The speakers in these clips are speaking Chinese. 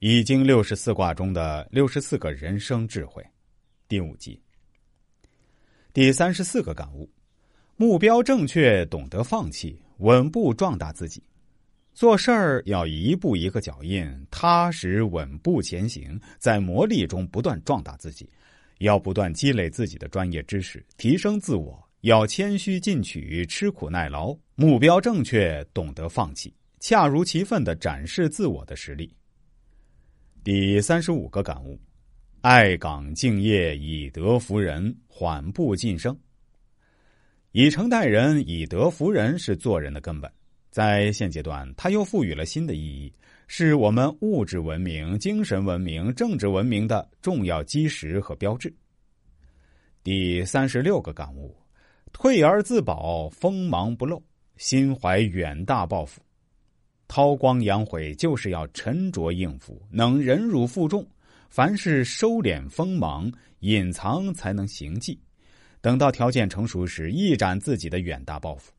易经六十四卦中的六十四个人生智慧，第五集，第三十四个感悟：目标正确，懂得放弃，稳步壮大自己。做事儿要一步一个脚印，踏实稳步前行，在磨砺中不断壮大自己。要不断积累自己的专业知识，提升自我。要谦虚进取，吃苦耐劳。目标正确，懂得放弃，恰如其分的展示自我的实力。第三十五个感悟：爱岗敬业，以德服人，缓步晋升。以诚待人，以德服人是做人的根本。在现阶段，它又赋予了新的意义，是我们物质文明、精神文明、政治文明的重要基石和标志。第三十六个感悟：退而自保，锋芒不露，心怀远大抱负。韬光养晦就是要沉着应付，能忍辱负重。凡事收敛锋芒，隐藏才能行迹。等到条件成熟时，一展自己的远大抱负。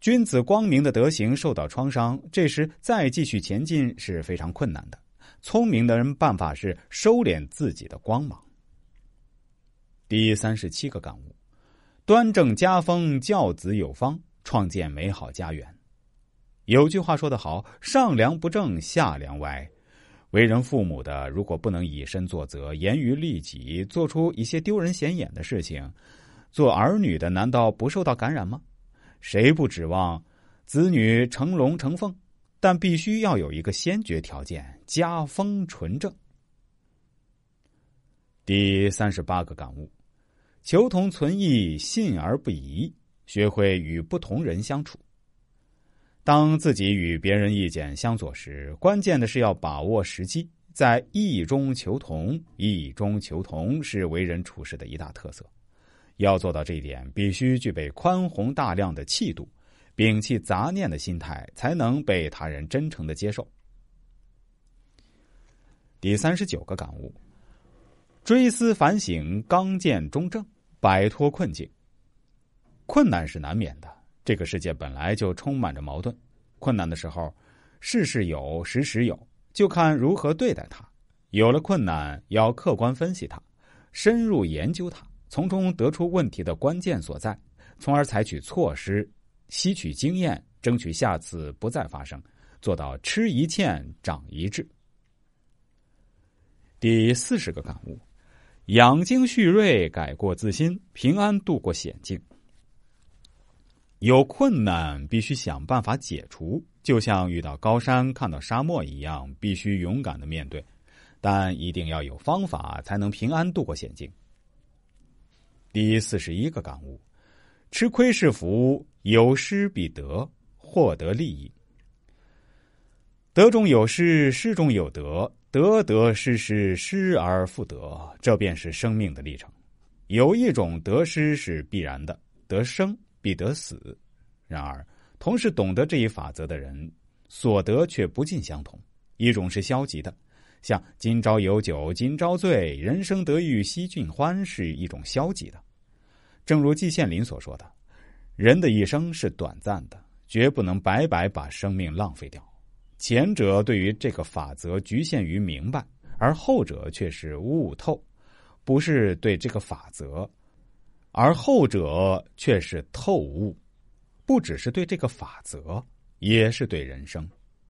君子光明的德行受到创伤，这时再继续前进是非常困难的。聪明的人办法是收敛自己的光芒。第三十七个感悟：端正家风，教子有方，创建美好家园。有句话说得好：“上梁不正下梁歪。”为人父母的，如果不能以身作则、严于律己，做出一些丢人显眼的事情，做儿女的难道不受到感染吗？谁不指望子女成龙成凤？但必须要有一个先决条件：家风纯正。第三十八个感悟：求同存异，信而不疑，学会与不同人相处。当自己与别人意见相左时，关键的是要把握时机，在异中求同。异中求同是为人处事的一大特色。要做到这一点，必须具备宽宏大量的气度，摒弃杂念的心态，才能被他人真诚的接受。第三十九个感悟：追思反省，刚健中正，摆脱困境。困难是难免的。这个世界本来就充满着矛盾，困难的时候，事事有，时时有，就看如何对待它。有了困难，要客观分析它，深入研究它，从中得出问题的关键所在，从而采取措施，吸取经验，争取下次不再发生，做到吃一堑长一智。第四十个感悟：养精蓄锐，改过自新，平安度过险境。有困难必须想办法解除，就像遇到高山看到沙漠一样，必须勇敢的面对，但一定要有方法，才能平安度过险境。第四十一个感悟：吃亏是福，有失必得，获得利益。得中有失，失中有得，得得失失，失而复得，这便是生命的历程。有一种得失是必然的，得生。必得死。然而，同是懂得这一法则的人，所得却不尽相同。一种是消极的，像“今朝有酒今朝醉，人生得意须尽欢”是一种消极的。正如季羡林所说的：“人的一生是短暂的，绝不能白白把生命浪费掉。”前者对于这个法则局限于明白，而后者却是悟透，不是对这个法则。而后者却是透悟，不只是对这个法则，也是对人生。